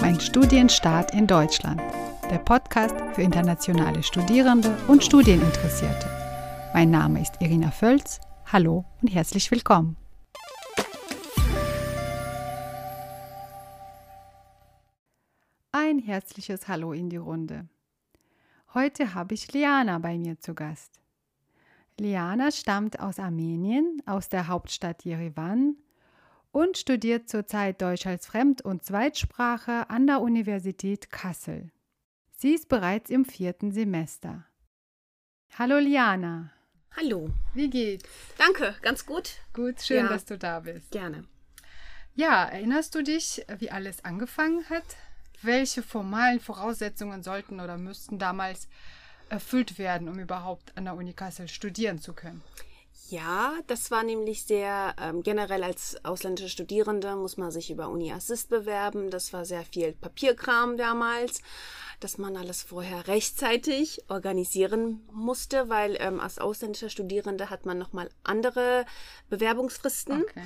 Mein Studienstart in Deutschland. Der Podcast für internationale Studierende und Studieninteressierte. Mein Name ist Irina Völz. Hallo und herzlich willkommen. Ein herzliches Hallo in die Runde. Heute habe ich Liana bei mir zu Gast. Liana stammt aus Armenien, aus der Hauptstadt Jerewan und studiert zurzeit Deutsch als Fremd- und Zweitsprache an der Universität Kassel. Sie ist bereits im vierten Semester. Hallo Liana. Hallo. Wie geht's? Danke, ganz gut. Gut, schön, Ja. dass du da bist. Gerne. Ja, erinnerst du dich, wie alles angefangen hat? Welche formalen Voraussetzungen sollten oder müssten damals erfüllt werden, um überhaupt an der Uni Kassel studieren zu können? Ja, das war nämlich sehr ähm, generell als ausländische Studierende muss man sich über Uni Assist bewerben. Das war sehr viel Papierkram damals, dass man alles vorher rechtzeitig organisieren musste, weil ähm, als ausländischer Studierende hat man nochmal andere Bewerbungsfristen. Okay.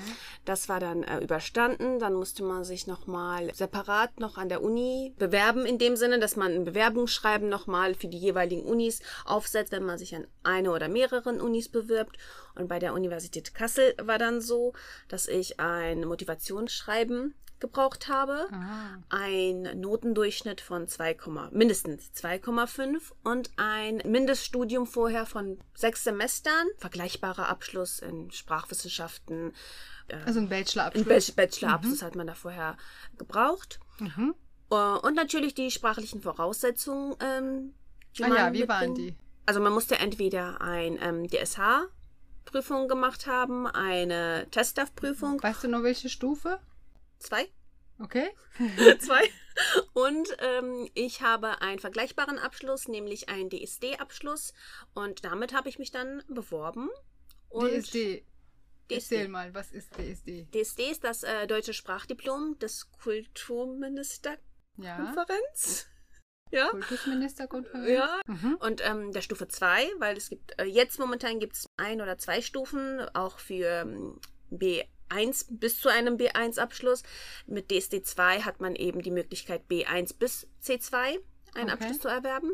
Das war dann äh, überstanden. Dann musste man sich nochmal separat noch an der Uni bewerben, in dem Sinne, dass man ein Bewerbungsschreiben nochmal für die jeweiligen Unis aufsetzt, wenn man sich an eine oder mehreren Unis bewirbt. Und bei der Universität Kassel war dann so, dass ich ein Motivationsschreiben gebraucht habe, Ah, ein Notendurchschnitt von 2, mindestens 2,5 und ein Mindeststudium vorher von sechs Semestern, vergleichbarer Abschluss in Sprachwissenschaften, also ein ein Bachelorabschluss. Bach- Bachelorabschluss hat man da vorher gebraucht. Mhm. Äh, Und natürlich die sprachlichen Voraussetzungen. Ähm, die Ah ja, wie waren mitbringen- die? Also man musste entweder ein ähm, DSH-Prüfung gemacht haben, eine Testdav-Prüfung, Weißt du noch welche Stufe? zwei, Okay. zwei. Und ähm, ich habe einen vergleichbaren Abschluss, nämlich einen DSD-Abschluss. Und damit habe ich mich dann beworben. Und DSD. DSD. Erzähl mal, was ist DSD? DSD ist das äh, deutsche Sprachdiplom des Kulturministerkonferenz. Ja. Ja. Kultusministerkonferenz? Ja. Mhm. Und ähm, der Stufe 2, weil es gibt, äh, jetzt momentan gibt es ein oder zwei Stufen, auch für ähm, B1 bis zu einem B1-Abschluss. Mit DSD 2 hat man eben die Möglichkeit, B1 bis C2 einen Okay. Abschluss zu erwerben.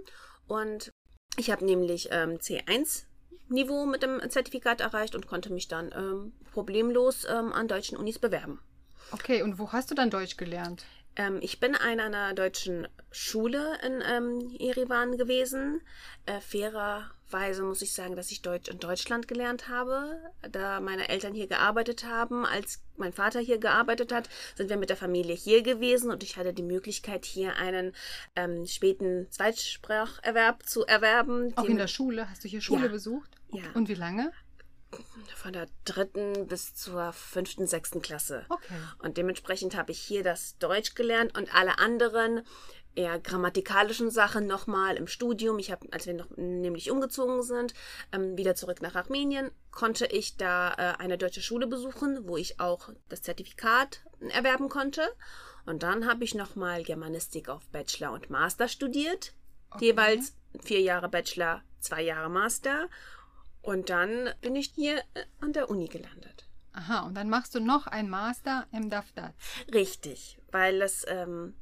Und ich habe nämlich ähm, C1 Niveau mit dem Zertifikat erreicht und konnte mich dann ähm, problemlos ähm, an deutschen Unis bewerben. Okay, und wo hast du dann Deutsch gelernt? Ähm, ich bin an einer deutschen Schule in ähm, Erivan gewesen. Äh, fairerweise muss ich sagen, dass ich Deutsch in Deutschland gelernt habe. Da meine Eltern hier gearbeitet haben, als mein Vater hier gearbeitet hat, sind wir mit der Familie hier gewesen und ich hatte die Möglichkeit, hier einen ähm, späten Zweitspracherwerb zu erwerben. Auch in der Schule? Hast du hier Schule Ja. besucht? Ja. Und wie lange? Von der dritten bis zur fünften, sechsten Klasse. Okay. Und dementsprechend habe ich hier das Deutsch gelernt und alle anderen eher grammatikalischen Sachen nochmal im Studium. Ich habe, als wir noch nämlich umgezogen sind, ähm, wieder zurück nach Armenien, konnte ich da äh, eine deutsche Schule besuchen, wo ich auch das Zertifikat erwerben konnte. Und dann habe ich nochmal Germanistik auf Bachelor und Master studiert. Okay. Jeweils vier Jahre Bachelor, zwei Jahre Master. Und dann bin ich hier äh, an der Uni gelandet. Aha, und dann machst du noch ein Master im DAFDAT. Richtig, weil es ähm,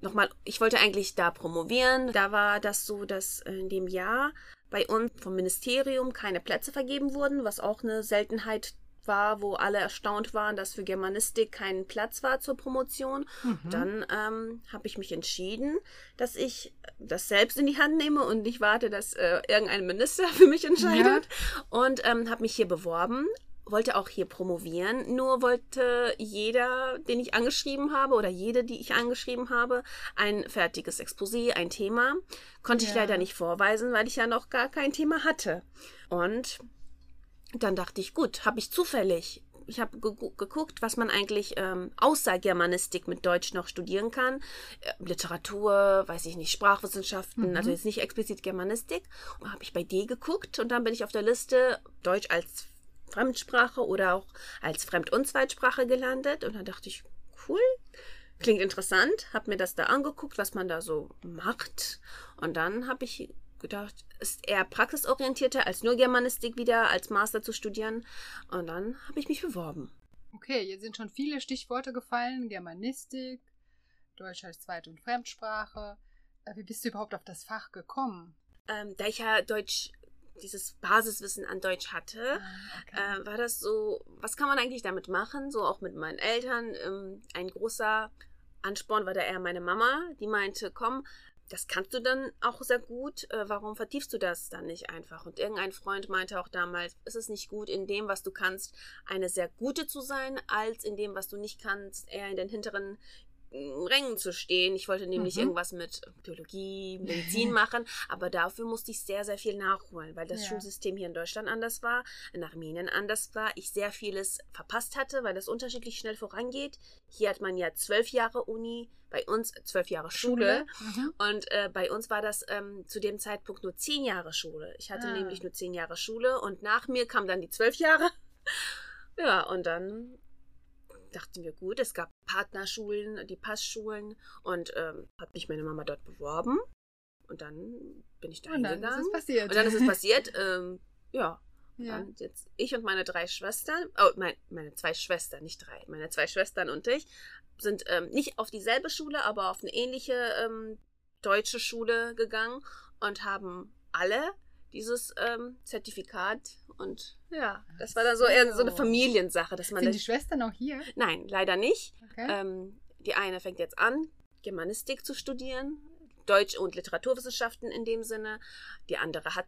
nochmal, ich wollte eigentlich da promovieren. Da war das so, dass in dem Jahr bei uns vom Ministerium keine Plätze vergeben wurden, was auch eine Seltenheit war, wo alle erstaunt waren, dass für Germanistik kein Platz war zur Promotion. Mhm. Dann ähm, habe ich mich entschieden, dass ich das selbst in die Hand nehme und nicht warte, dass äh, irgendein Minister für mich entscheidet. Und ähm, habe mich hier beworben, wollte auch hier promovieren. Nur wollte jeder, den ich angeschrieben habe oder jede, die ich angeschrieben habe, ein fertiges Exposé, ein Thema. Konnte ich Ja. leider nicht vorweisen, weil ich ja noch gar kein Thema hatte. Und dann dachte ich, gut, habe ich zufällig. Ich habe gegu- geguckt, was man eigentlich ähm, außer Germanistik mit Deutsch noch studieren kann. Äh, Literatur, weiß ich nicht, Sprachwissenschaften, Mhm. also jetzt nicht explizit Germanistik. Und habe ich bei D geguckt und dann bin ich auf der Liste Deutsch als Fremdsprache oder auch als Fremd- und Zweitsprache gelandet. Und dann dachte ich, cool, klingt interessant, habe mir das da angeguckt, was man da so macht. Und dann habe ich gedacht, ist eher praxisorientierter als nur Germanistik wieder als Master zu studieren. Und dann habe ich mich beworben. Okay, jetzt sind schon viele Stichworte gefallen. Germanistik, Deutsch als Zweit- und Fremdsprache. Äh, wie bist du überhaupt auf das Fach gekommen? Ähm, da ich ja Deutsch, dieses Basiswissen an Deutsch hatte, Ah, okay. äh, war das so, was kann man eigentlich damit machen? So auch mit meinen Eltern. Ähm, ein großer Ansporn war da eher meine Mama, die meinte, komm, das kannst du dann auch sehr gut, äh, warum vertiefst du das dann nicht einfach? Und irgendein Freund meinte auch damals, ist es nicht gut, in dem, was du kannst, eine sehr gute zu sein, als in dem, was du nicht kannst, eher in den hinteren Rängen zu stehen. Ich wollte nämlich Mhm. irgendwas mit Biologie, Medizin machen, aber dafür musste ich sehr, sehr viel nachholen, weil das Ja. Schulsystem hier in Deutschland anders war, in Armenien anders war, ich sehr vieles verpasst hatte, weil das unterschiedlich schnell vorangeht. Hier hat man ja zwölf Jahre Uni, bei uns zwölf Jahre Schule. Mhm. Und äh, bei uns war das ähm, zu dem Zeitpunkt nur zehn Jahre Schule. Ich hatte Ah. nämlich nur zehn Jahre Schule und nach mir kamen dann die zwölf Jahre. Ja, und dann dachten wir, gut, es gab Partnerschulen, die Passschulen und ähm, hat mich meine Mama dort beworben. Und dann bin ich da Und dann ist hingegangen. es passiert. Und dann ist es passiert. Ähm, ja, ja. jetzt ich und meine drei Schwestern, oh, mein, meine zwei Schwestern, nicht drei, meine zwei Schwestern und ich sind ähm, nicht auf dieselbe Schule, aber auf eine ähnliche ähm, deutsche Schule gegangen und haben alle dieses ähm, Zertifikat und ja, das war dann so eher so eine. Familiensache, dass man Sind die Schwestern auch hier? nein, leider nicht. Okay. Ähm, die eine fängt jetzt an, Germanistik zu studieren, Deutsch- und Literaturwissenschaften in dem Sinne. Die andere hat,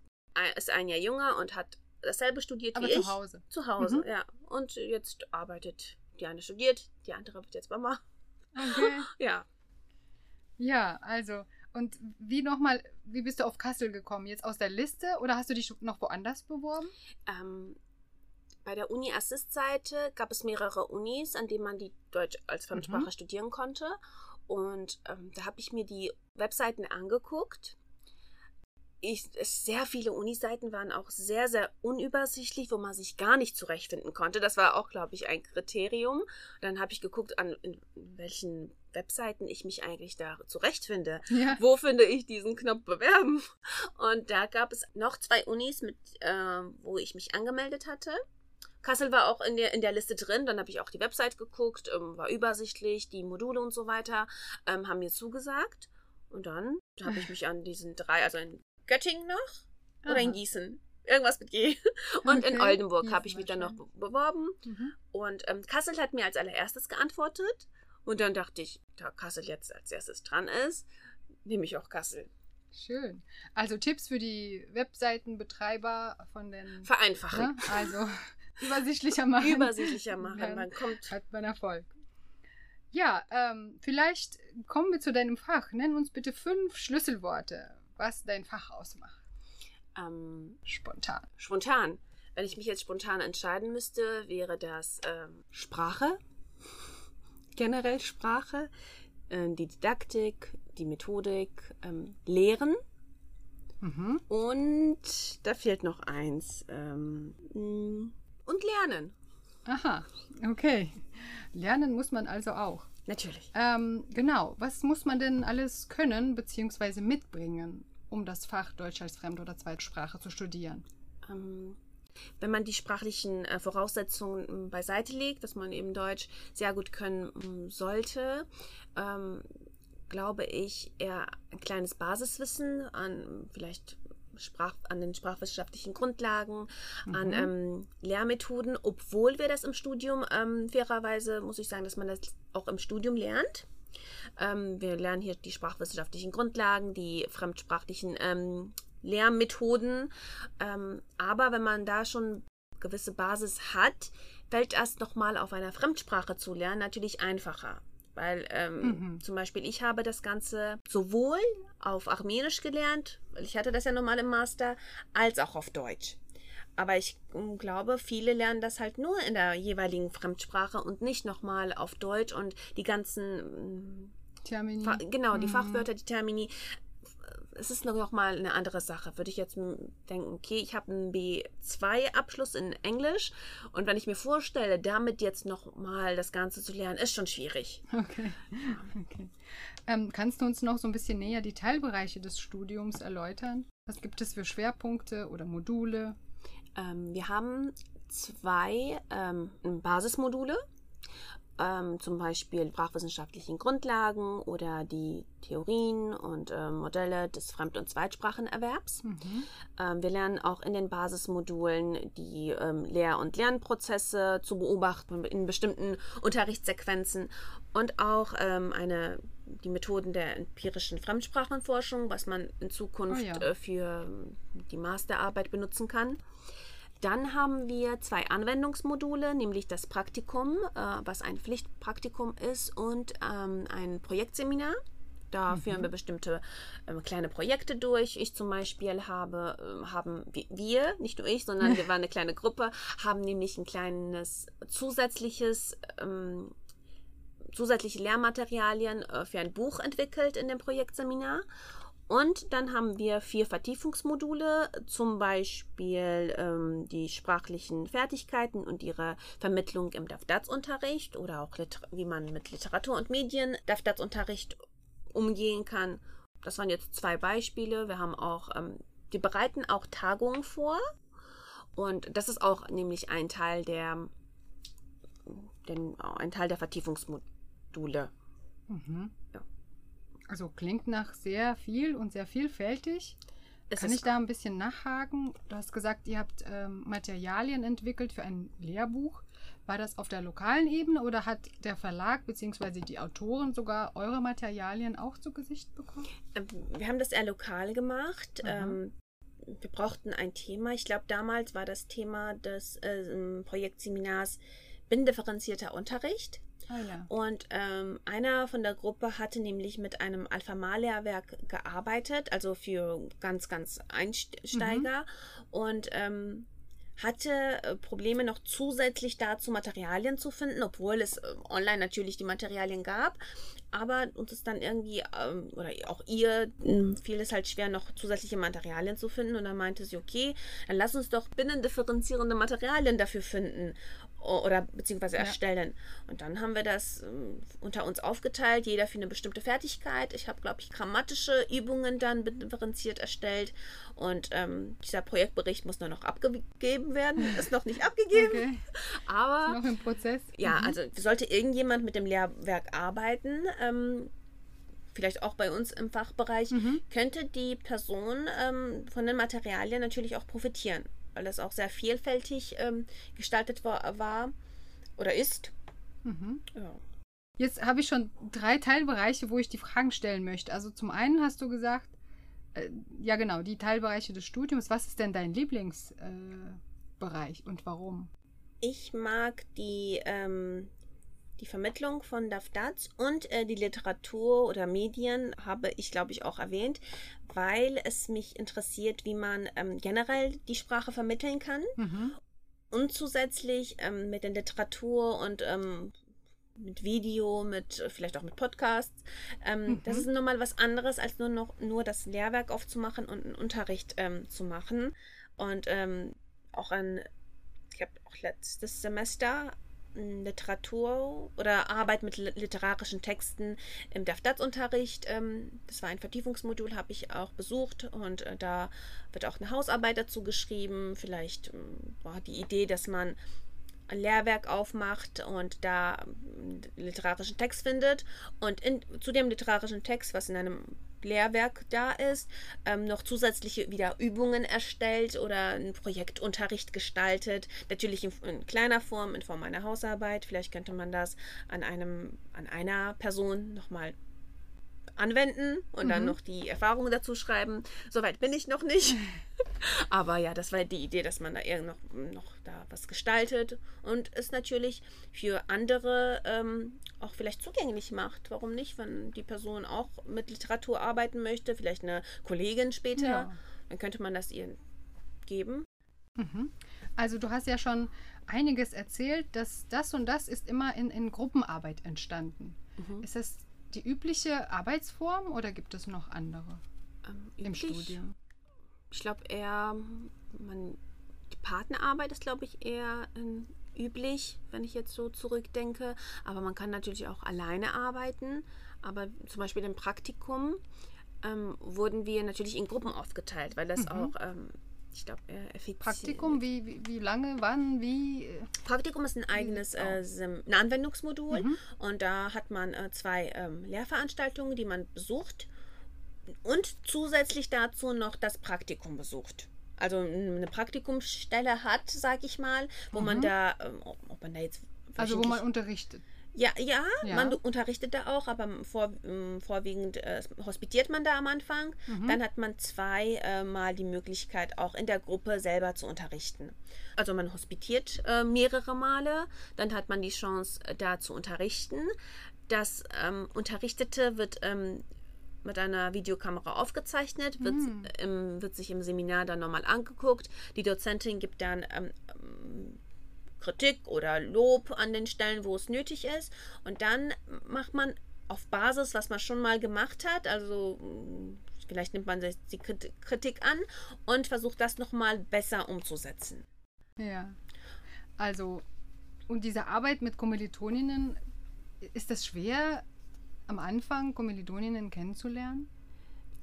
ist ein Jahr jünger und hat dasselbe studiert Aber wie ich. zu Hause. Zu Hause, Mhm. ja. Und jetzt arbeitet, die eine studiert, die andere wird jetzt Mama. Okay. Ja. Ja, also, und wie nochmal, wie bist du auf Kassel gekommen? Jetzt aus der Liste oder hast du dich noch woanders beworben? Ähm, bei der Uni-Assist-Seite gab es mehrere Unis, an denen man die Deutsch als Fremdsprache Mhm. studieren konnte. Und ähm, da habe ich mir die Webseiten angeguckt. Ich, sehr viele Uniseiten waren auch sehr, sehr unübersichtlich, wo man sich gar nicht zurechtfinden konnte. Das war auch, glaube ich, ein Kriterium. Dann habe ich geguckt, an in welchen Webseiten ich mich eigentlich da zurechtfinde Ja. wo finde ich diesen Knopf bewerben? Und da gab es noch zwei Unis, mit, äh, wo ich mich angemeldet hatte. Kassel war auch in der, in der Liste drin, dann habe ich auch die Website geguckt, ähm, war übersichtlich, die Module und so weiter ähm, haben mir zugesagt. Und dann habe ich mich an diesen drei, also in Göttingen noch oder in Aha. Gießen, irgendwas mit G. Und in Okay. Oldenburg habe ich mich dann noch beworben. Mhm. Und ähm, Kassel hat mir als allererstes geantwortet. Und dann dachte ich, da Kassel jetzt als erstes dran ist, nehme ich auch Kassel. Schön. Also Tipps für die Webseitenbetreiber von den. Vereinfachen. Ne? Also übersichtlicher machen. Übersichtlicher machen. Dann Man kommt. hat man Erfolg. Ja, ähm, vielleicht kommen wir zu deinem Fach. Nenn uns bitte fünf Schlüsselworte, was dein Fach ausmacht. Ähm, Spontan. spontan. Wenn ich mich jetzt spontan entscheiden müsste, wäre das ähm, Sprache. Generell Sprache. Ähm, die Didaktik, die Methodik, ähm, Lehren. Mhm. Und da fehlt noch eins. Ähm, mh, und Lernen. Aha, okay. Lernen muss man also auch. Natürlich. Ähm, genau, was muss man denn alles können bzw. mitbringen, um das Fach Deutsch als Fremd- oder Zweitsprache zu studieren? Wenn man die sprachlichen äh, Voraussetzungen ähm, beiseite legt, dass man eben Deutsch sehr gut können ähm, sollte, ähm, glaube ich, eher ein kleines Basiswissen an vielleicht Sprach, an den sprachwissenschaftlichen Grundlagen, an Mhm. ähm, Lehrmethoden, obwohl wir das im Studium, ähm, fairerweise muss ich sagen, dass man das auch im Studium lernt. Ähm, wir lernen hier die sprachwissenschaftlichen Grundlagen, die fremdsprachlichen ähm, Lehrmethoden. Ähm, aber wenn man da schon gewisse Basis hat, fällt das nochmal auf einer Fremdsprache zu lernen natürlich einfacher. Weil ähm, Mhm. zum Beispiel ich habe das Ganze sowohl auf Armenisch gelernt, weil ich hatte das ja nochmal im Master, als auch auf Deutsch. Aber ich ähm, glaube, viele lernen das halt nur in der jeweiligen Fremdsprache und nicht nochmal auf Deutsch und die ganzen Termini. Fa genau, die Mhm. Fachwörter, die Termini. Es ist noch mal eine andere Sache. Würde ich jetzt denken, okay, ich habe einen B2-Abschluss in Englisch und wenn ich mir vorstelle, damit jetzt noch mal das Ganze zu lernen, ist schon schwierig. Okay. okay. Ähm, kannst du uns noch so ein bisschen näher die Teilbereiche des Studiums erläutern? Was gibt es für Schwerpunkte oder Module? Ähm, wir haben zwei ähm, Basismodule ähm, zum Beispiel sprachwissenschaftlichen Grundlagen oder die Theorien und äh, Modelle des Fremd- und Zweitsprachenerwerbs. Mhm. Ähm, wir lernen auch in den Basismodulen die ähm, Lehr- und Lernprozesse zu beobachten in bestimmten Unterrichtssequenzen und auch ähm, eine, die Methoden der empirischen Fremdsprachenforschung, was man in Zukunft oh ja. äh, für die Masterarbeit benutzen kann. Dann haben wir zwei Anwendungsmodule, nämlich das Praktikum, äh, was ein Pflichtpraktikum ist, und ähm, ein Projektseminar. Da mhm. führen wir bestimmte ähm, kleine Projekte durch. Ich zum Beispiel habe, äh, haben wir, nicht nur ich, sondern wir waren eine kleine Gruppe, haben nämlich ein kleines zusätzliches ähm, zusätzliche Lehrmaterialien äh, für ein Buch entwickelt in dem Projektseminar. Und dann haben wir vier Vertiefungsmodule, zum Beispiel ähm, die sprachlichen Fertigkeiten und ihre Vermittlung im DAFDATS-Unterricht oder auch wie man mit Literatur und Medien DAFDATS-Unterricht umgehen kann. Das waren jetzt zwei Beispiele. Wir haben auch, ähm, die bereiten auch Tagungen vor. Und das ist auch nämlich ein Teil der, den, ein Teil der Vertiefungsmodule. Mhm. Ja. Also klingt nach sehr viel und sehr vielfältig. Es Kann ich da ein bisschen nachhaken? Du hast gesagt, ihr habt ähm, Materialien entwickelt für ein Lehrbuch. War das auf der lokalen Ebene oder hat der Verlag bzw. die Autoren sogar eure Materialien auch zu Gesicht bekommen? Ähm, wir haben das eher lokal gemacht. Mhm. Wir brauchten ein Thema. Ich glaube, damals war das Thema des äh, Projektseminars Bindifferenzierter Unterricht. Ah, ja. Und ähm, einer von der Gruppe hatte nämlich mit einem Alpha-Lehrwerk gearbeitet, also für ganz, ganz Einsteiger. Mhm. Und ähm, hatte äh, Probleme noch zusätzlich dazu Materialien zu finden, obwohl es äh, online natürlich die Materialien gab. Aber uns ist dann irgendwie, ähm, oder auch ihr, hm, fiel es halt schwer, noch zusätzliche Materialien zu finden. Und dann meinte sie, okay, dann lass uns doch binnendifferenzierende Materialien dafür finden oder beziehungsweise erstellen. Ja. Und dann haben wir das ähm, unter uns aufgeteilt, jeder für eine bestimmte Fertigkeit. Ich habe, glaube ich, grammatische Übungen dann differenziert erstellt. Und ähm, dieser Projektbericht muss nur noch abgegeben werden. Ist noch nicht abgegeben. Okay. Aber. Ist noch im Prozess. Ja, mhm. also sollte irgendjemand mit dem Lehrwerk arbeiten, ähm, vielleicht auch bei uns im Fachbereich, mhm. könnte die Person ähm, von den Materialien natürlich auch profitieren weil das auch sehr vielfältig ähm, gestaltet war, war, oder ist. Mhm. Ja. Jetzt habe ich schon drei Teilbereiche, wo ich die Fragen stellen möchte. Also zum einen hast du gesagt, äh, ja genau, die Teilbereiche des Studiums. Was ist denn dein Lieblingsbereich äh, und warum? Ich mag die ähm, die Vermittlung von DAFDATS und äh, die Literatur oder Medien habe ich, glaube ich, auch erwähnt, weil es mich interessiert, wie man ähm, generell die Sprache vermitteln kann. Mhm. Und zusätzlich ähm, mit der Literatur und ähm, mit Video, mit vielleicht auch mit Podcasts. Ähm, mhm. Das ist nochmal was anderes, als nur noch nur das Lehrwerk aufzumachen und einen Unterricht ähm, zu machen. Und ähm, auch ein, ich habe auch letztes Semester Literatur oder Arbeit mit literarischen Texten im DAFDATS-Unterricht. Ähm, das war ein Vertiefungsmodul, habe ich auch besucht und äh, da wird auch eine Hausarbeit dazu geschrieben. Vielleicht ähm, war die Idee, dass man ein Lehrwerk aufmacht und da ähm, literarischen Text findet und in, zu dem literarischen Text, was in einem Lehrwerk da ist, ähm, noch zusätzliche wieder Übungen erstellt oder einen Projektunterricht gestaltet. Natürlich in, in, kleiner Form, in Form einer Hausarbeit. Vielleicht könnte man das an einem, an einer Person nochmal anwenden und mhm. dann noch die Erfahrungen dazu schreiben. Soweit bin ich noch nicht. Aber ja, das war die Idee, dass man da eher noch, noch da was gestaltet und es natürlich für andere ähm, auch vielleicht zugänglich macht. Warum nicht, wenn die Person auch mit Literatur arbeiten möchte, vielleicht eine Kollegin später, ja. dann könnte man das ihr geben. Mhm. Also du hast ja schon einiges erzählt, dass das und das ist immer in, in Gruppenarbeit entstanden. Mhm. Ist das die übliche Arbeitsform oder gibt es noch andere ähm, im Studium? Ich glaube eher, man, die Partnerarbeit ist, glaube ich, eher ähm, üblich, wenn ich jetzt so zurückdenke. Aber man kann natürlich auch alleine arbeiten. Aber zum Beispiel im Praktikum ähm, wurden wir natürlich in Gruppen aufgeteilt, weil das mhm. auch ähm, ich glaube, effizient. Praktikum, wie, wie, wie lange, wann, wie? Praktikum ist ein eigenes äh, ein Anwendungsmodul mhm. und da hat man äh, zwei ähm, Lehrveranstaltungen, die man besucht und zusätzlich dazu noch das Praktikum besucht. Also eine Praktikumsstelle hat, sag ich mal, wo mhm. man da, ähm, ob man da jetzt also wo man unterrichtet. Ja, ja, ja, man unterrichtet da auch, aber vor, ähm, vorwiegend äh, hospitiert man da am Anfang. Mhm. Dann hat man zweimal äh, die Möglichkeit, auch in der Gruppe selber zu unterrichten. Also man hospitiert äh, mehrere Male, dann hat man die Chance, äh, da zu unterrichten. Das ähm, Unterrichtete wird ähm, mit einer Videokamera aufgezeichnet, wird, mhm. im, wird sich im Seminar dann nochmal angeguckt. Die Dozentin gibt dann ähm, Kritik oder Lob an den Stellen, wo es nötig ist. Und dann macht man auf Basis, was man schon mal gemacht hat, also mm, vielleicht nimmt man die Kritik an und versucht das nochmal besser umzusetzen. Ja, also und diese Arbeit mit Kommilitoninnen, ist das schwer am Anfang Kommilitoninnen kennenzulernen?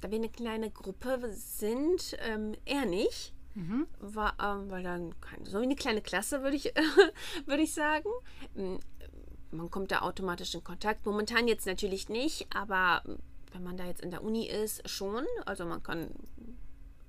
Da wir eine kleine Gruppe sind, ähm, eher nicht. Mhm. War, ähm, weil dann so eine kleine Klasse, würde ich, würde ich sagen. Man kommt da automatisch in Kontakt. Momentan jetzt natürlich nicht, aber wenn man da jetzt in der Uni ist, schon. Also man kann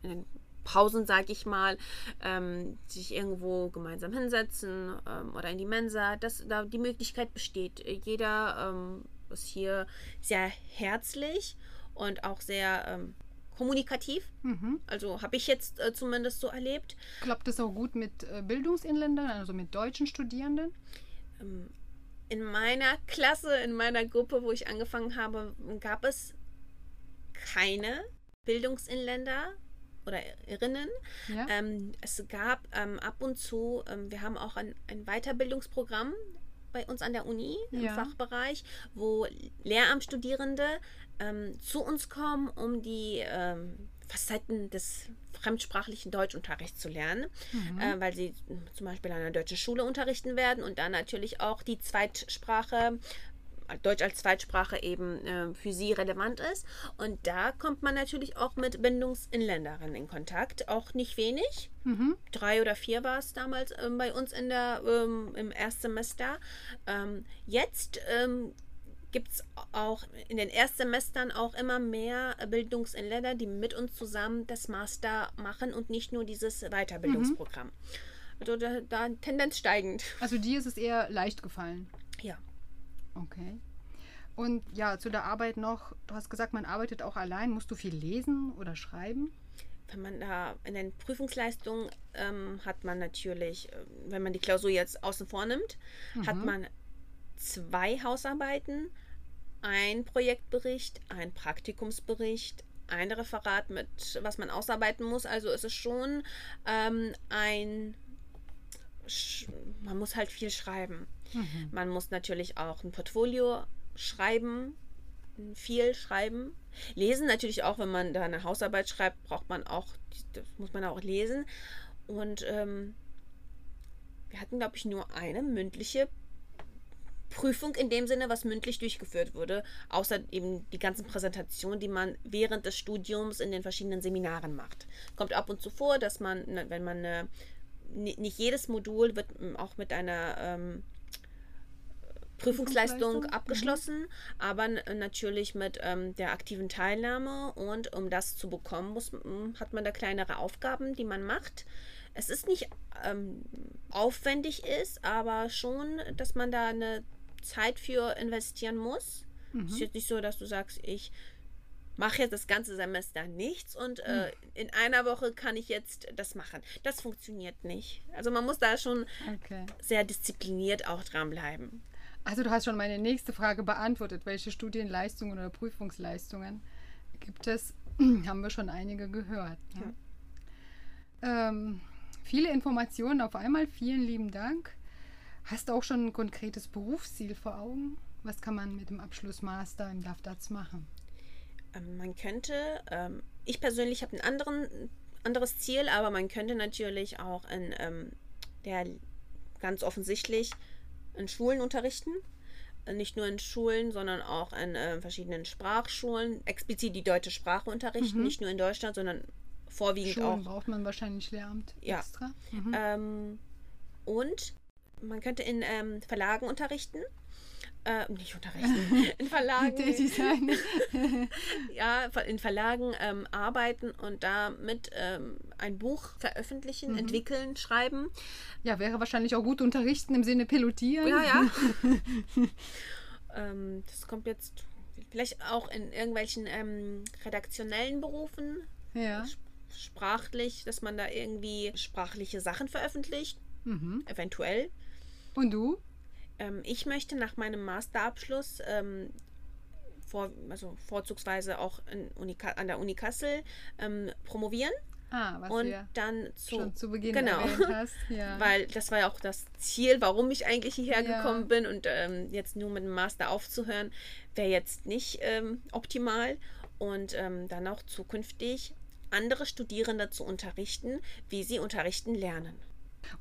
in den Pausen, sage ich mal, ähm, sich irgendwo gemeinsam hinsetzen ähm, oder in die Mensa. Das, da die Möglichkeit besteht. Jeder ähm, ist hier sehr herzlich und auch sehr ähm, kommunikativ. Mhm. Also habe ich jetzt äh, zumindest so erlebt. Klappt das auch gut mit äh, Bildungsinländern, also mit deutschen Studierenden? Ähm, in meiner Klasse, in meiner Gruppe, wo ich angefangen habe, gab es keine Bildungsinländer oder Irrinnen. Ja. Ähm, es gab ähm, ab und zu, ähm, wir haben auch ein, ein Weiterbildungsprogramm bei uns an der Uni im ja. Fachbereich, wo Lehramtsstudierende ähm, zu uns kommen, um die ähm, Facetten des fremdsprachlichen Deutschunterrichts zu lernen, mhm. äh, weil sie zum Beispiel an einer deutschen Schule unterrichten werden und dann natürlich auch die Zweitsprache Deutsch als Zweitsprache eben äh, für sie relevant ist. Und da kommt man natürlich auch mit Bindungsinländerinnen in Kontakt. Auch nicht wenig. Mhm. Drei oder vier war es damals ähm, bei uns in der, ähm, im Erstsemester. Ähm, jetzt ähm, gibt es auch in den Erstsemestern auch immer mehr Bildungsinländer, die mit uns zusammen das Master machen und nicht nur dieses Weiterbildungsprogramm. Mhm. Also da, da Tendenz steigend. Also dir ist es eher leicht gefallen. Ja. Okay. Und ja, zu der Arbeit noch, du hast gesagt, man arbeitet auch allein. Musst du viel lesen oder schreiben? Wenn man da in den Prüfungsleistungen ähm, hat man natürlich, äh, wenn man die Klausur jetzt außen vor nimmt, mhm. hat man zwei Hausarbeiten, ein Projektbericht, ein Praktikumsbericht, ein Referat mit, was man ausarbeiten muss. Also es ist schon ähm, ein, man muss halt viel schreiben. Mhm. Man muss natürlich auch ein Portfolio schreiben, viel schreiben. Lesen natürlich auch, wenn man da eine Hausarbeit schreibt, braucht man auch, das muss man auch lesen. Und ähm, wir hatten, glaube ich, nur eine mündliche Prüfung in dem Sinne, was mündlich durchgeführt wurde, außer eben die ganzen Präsentationen, die man während des Studiums in den verschiedenen Seminaren macht. Kommt ab und zu vor, dass man, wenn man eine, nicht jedes Modul wird auch mit einer ähm, Prüfungsleistung abgeschlossen, mhm. aber natürlich mit ähm, der aktiven Teilnahme. Und um das zu bekommen, muss, hat man da kleinere Aufgaben, die man macht. Es ist nicht ähm, aufwendig ist, aber schon, dass man da eine Zeit für investieren muss. Mhm. Es ist jetzt nicht so, dass du sagst, ich mache jetzt das ganze Semester nichts und äh, hm. in einer Woche kann ich jetzt das machen. Das funktioniert nicht. Also man muss da schon okay. sehr diszipliniert auch dranbleiben. Also du hast schon meine nächste Frage beantwortet. Welche Studienleistungen oder Prüfungsleistungen gibt es? Haben wir schon einige gehört. Ne? Ja. Ähm, viele Informationen auf einmal. Vielen lieben Dank. Hast du auch schon ein konkretes Berufsziel vor Augen? Was kann man mit dem Abschlussmaster im DAFDATS machen? Ähm, man könnte, ähm, ich persönlich habe ein anderen, anderes Ziel, aber man könnte natürlich auch in ähm, der ganz offensichtlich in Schulen unterrichten. Nicht nur in Schulen, sondern auch in äh, verschiedenen Sprachschulen, explizit die deutsche Sprache unterrichten, mhm. nicht nur in Deutschland, sondern vorwiegend Schulen auch. braucht man wahrscheinlich Lehramt Ja. extra. Mhm. Ähm, und man könnte in ähm, Verlagen unterrichten. Äh, nicht unterrichten, in Verlagen. Tätig sein. ja, in Verlagen ähm, arbeiten und damit ähm, ein Buch veröffentlichen, Mhm. entwickeln, schreiben. ja, wäre wahrscheinlich auch gut unterrichten im Sinne pilotieren. Ja, ja. ähm, das kommt jetzt vielleicht auch in irgendwelchen ähm, redaktionellen Berufen, Ja. sprachlich, dass man da irgendwie sprachliche Sachen veröffentlicht, Mhm. eventuell. Und du? Ähm, ich möchte nach meinem Masterabschluss ähm, vor, also vorzugsweise auch in Uni, an der Uni Kassel ähm, promovieren Ah, was und ja dann zu schon zu Beginn genau. hast. Ja. Weil das war ja auch das Ziel, warum ich eigentlich hierher Ja. gekommen bin. Und ähm, jetzt nur mit dem Master aufzuhören, wäre jetzt nicht ähm, optimal. Und ähm, dann auch zukünftig andere Studierende zu unterrichten, wie sie unterrichten lernen.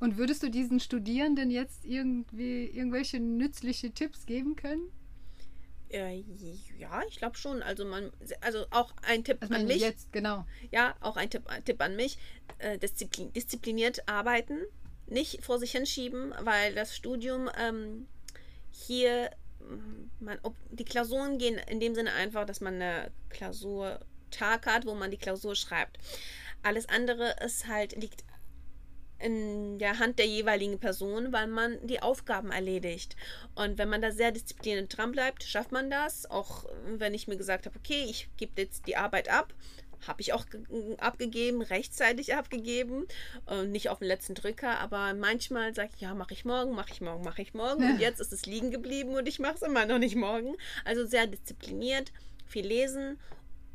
Und würdest du diesen Studierenden jetzt irgendwie irgendwelche nützliche Tipps geben können? Äh, ja, ich glaube schon. Also man, also auch ein Tipp Also an mich. jetzt, genau. Ja, auch ein Tipp, ein Tipp an mich. Äh, disziplin, diszipliniert arbeiten, nicht vor sich hinschieben, weil das Studium ähm, hier, mm, man, ob, die Klausuren gehen in dem Sinne einfach, dass man eine Klausurtag hat, wo man die Klausur schreibt. Alles andere ist halt, liegt in der Hand der jeweiligen Person, weil man die Aufgaben erledigt. Und wenn man da sehr diszipliniert dran bleibt, schafft man das. Auch wenn ich mir gesagt habe, okay, ich gebe jetzt die Arbeit ab, habe ich auch ge- abgegeben, rechtzeitig abgegeben und nicht auf den letzten Drücker, aber manchmal sage ich, ja, mache ich morgen, mache ich morgen, mache ich morgen und jetzt ist es liegen geblieben und ich mache es immer noch nicht morgen. Also sehr diszipliniert, viel lesen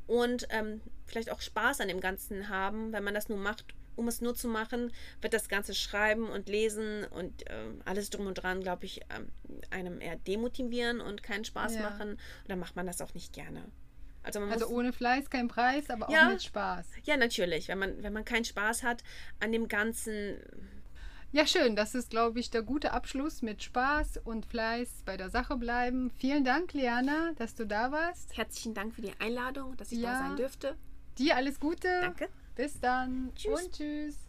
und ähm, vielleicht auch Spaß an dem Ganzen haben, wenn man das nur macht, um es nur zu machen, wird das ganze Schreiben und Lesen und ähm, alles drum und dran, glaube ich, ähm, einem eher demotivieren und keinen Spaß Ja. machen. Und dann macht man das auch nicht gerne. Also man Also muss, ohne Fleiß kein Preis, aber auch Ja. mit Spaß. ja, natürlich, wenn man, wenn man keinen Spaß hat an dem Ganzen, Ja, schön. Das ist, glaube ich, der gute Abschluss mit Spaß und Fleiß bei der Sache bleiben. Vielen Dank, Liana, dass du da warst. herzlichen Dank für die Einladung, dass ich Ja. da sein dürfte. Dir alles Gute. Danke. Bis dann. Tschüss. Und tschüss.